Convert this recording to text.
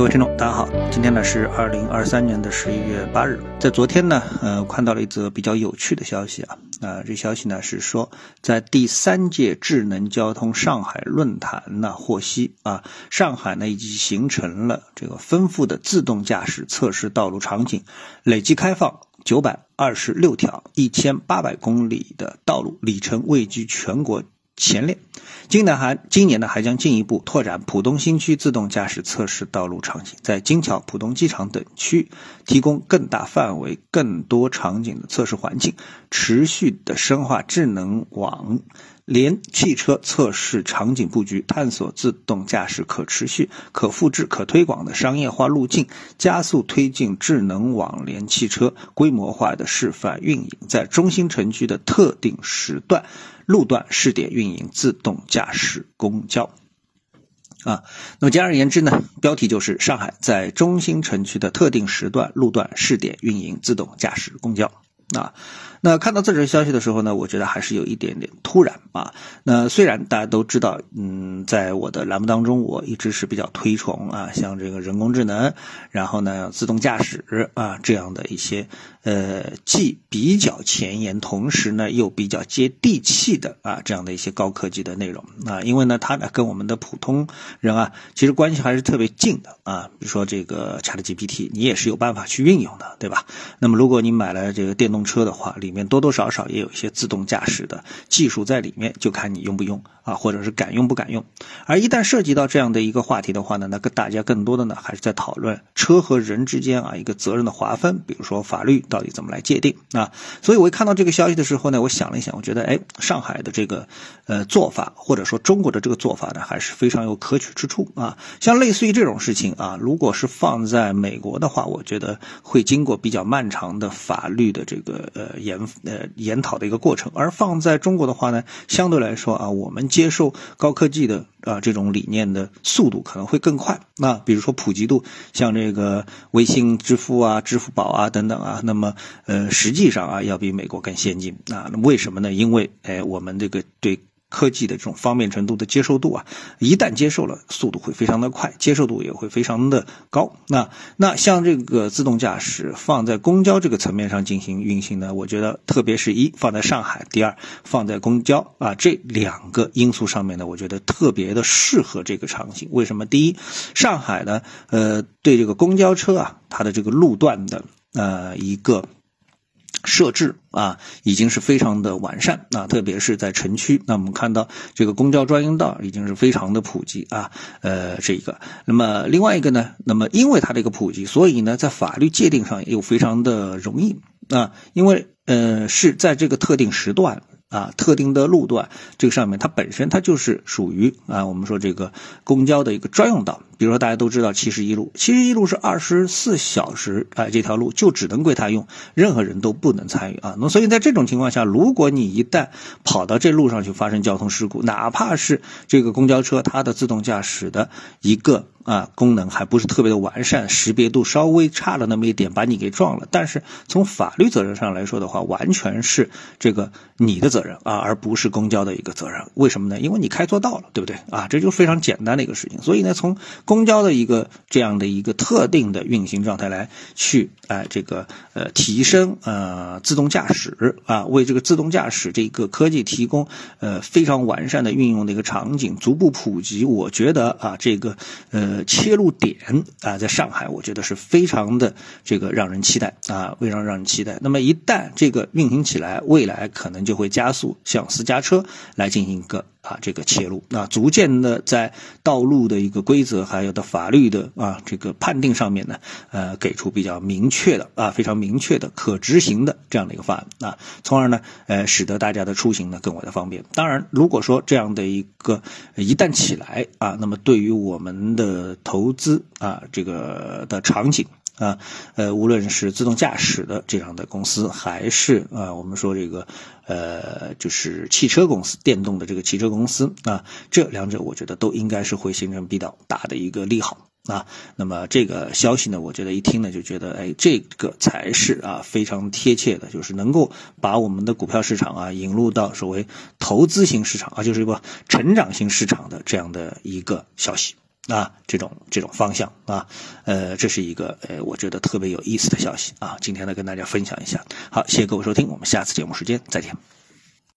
各位听众，大家好，今天呢是二零二三年的十一月八日，在昨天呢，呃，看到了一则比较有趣的消息啊，啊，这消息呢是说，在第三届智能交通上海论坛呢获悉啊，上海呢已经形成了这个丰富的自动驾驶测试道路场景，累计开放九百二十六条一千八百公里的道路里程，位居全国。前列，今年还今年呢还将进一步拓展浦东新区自动驾驶测试道路场景，在金桥、浦东机场等区提供更大范围、更多场景的测试环境，持续的深化智能网。联汽车测试场景布局，探索自动驾驶可持续、可复制、可推广的商业化路径，加速推进智能网联汽车规模化的示范运营，在中心城区的特定时段、路段试点运营自动驾驶公交。啊，那么简而言之呢，标题就是上海在中心城区的特定时段、路段试点运营自动驾驶公交。啊。那看到这则消息的时候呢，我觉得还是有一点点突然啊。那虽然大家都知道，嗯，在我的栏目当中，我一直是比较推崇啊，像这个人工智能，然后呢，自动驾驶啊这样的一些，呃，既比较前沿，同时呢又比较接地气的啊这样的一些高科技的内容啊。因为呢，它呢跟我们的普通人啊，其实关系还是特别近的啊。比如说这个 ChatGPT，你也是有办法去运用的，对吧？那么如果你买了这个电动车的话，里里面多多少少也有一些自动驾驶的技术在里面，就看你用不用啊，或者是敢用不敢用。而一旦涉及到这样的一个话题的话呢，那个大家更多的呢还是在讨论车和人之间啊一个责任的划分，比如说法律到底怎么来界定啊。所以我一看到这个消息的时候呢，我想了一想，我觉得哎，上海的这个呃做法，或者说中国的这个做法呢，还是非常有可取之处啊。像类似于这种事情啊，如果是放在美国的话，我觉得会经过比较漫长的法律的这个呃研。呃，研讨的一个过程，而放在中国的话呢，相对来说啊，我们接受高科技的啊这种理念的速度可能会更快。那比如说普及度，像这个微信支付啊、支付宝啊等等啊，那么呃，实际上啊，要比美国更先进。那为什么呢？因为哎，我们这个对。科技的这种方便程度的接受度啊，一旦接受了，速度会非常的快，接受度也会非常的高。那那像这个自动驾驶放在公交这个层面上进行运行呢，我觉得特别是一放在上海，第二放在公交啊这两个因素上面呢，我觉得特别的适合这个场景。为什么？第一，上海呢，呃，对这个公交车啊，它的这个路段的呃一个。设置啊，已经是非常的完善啊，特别是在城区。那我们看到这个公交专用道已经是非常的普及啊，呃，这个。那么另外一个呢，那么因为它这个普及，所以呢，在法律界定上又非常的容易啊，因为呃是在这个特定时段。啊，特定的路段，这个上面它本身它就是属于啊，我们说这个公交的一个专用道。比如说大家都知道七十一路，七十一路是二十四小时啊，这条路就只能归他用，任何人都不能参与啊。那所以在这种情况下，如果你一旦跑到这路上去发生交通事故，哪怕是这个公交车它的自动驾驶的一个。啊，功能还不是特别的完善，识别度稍微差了那么一点，把你给撞了。但是从法律责任上来说的话，完全是这个你的责任啊，而不是公交的一个责任。为什么呢？因为你开错道了，对不对啊？这就非常简单的一个事情。所以呢，从公交的一个这样的一个特定的运行状态来去，哎，这个呃提升呃自动驾驶啊，为这个自动驾驶这个科技提供呃非常完善的运用的一个场景，逐步普及。我觉得啊，这个呃。呃，切入点啊，在上海，我觉得是非常的这个让人期待啊，非常让人期待。那么一旦这个运行起来，未来可能就会加速向私家车来进行一个。啊，这个切入，那逐渐的在道路的一个规则，还有的法律的啊这个判定上面呢，呃，给出比较明确的啊，非常明确的可执行的这样的一个方案啊，从而呢，呃，使得大家的出行呢更为的方便。当然，如果说这样的一个一旦起来啊，那么对于我们的投资啊，这个的场景。啊，呃，无论是自动驾驶的这样的公司，还是啊，我们说这个，呃，就是汽车公司，电动的这个汽车公司啊，这两者我觉得都应该是会形成比较大的一个利好啊。那么这个消息呢，我觉得一听呢就觉得，哎，这个才是啊非常贴切的，就是能够把我们的股票市场啊引入到所谓投资型市场啊，就是一个成长型市场的这样的一个消息。啊，这种这种方向啊，呃，这是一个呃，我觉得特别有意思的消息啊，今天呢跟大家分享一下。好，谢谢各位收听，我们下次节目时间再见。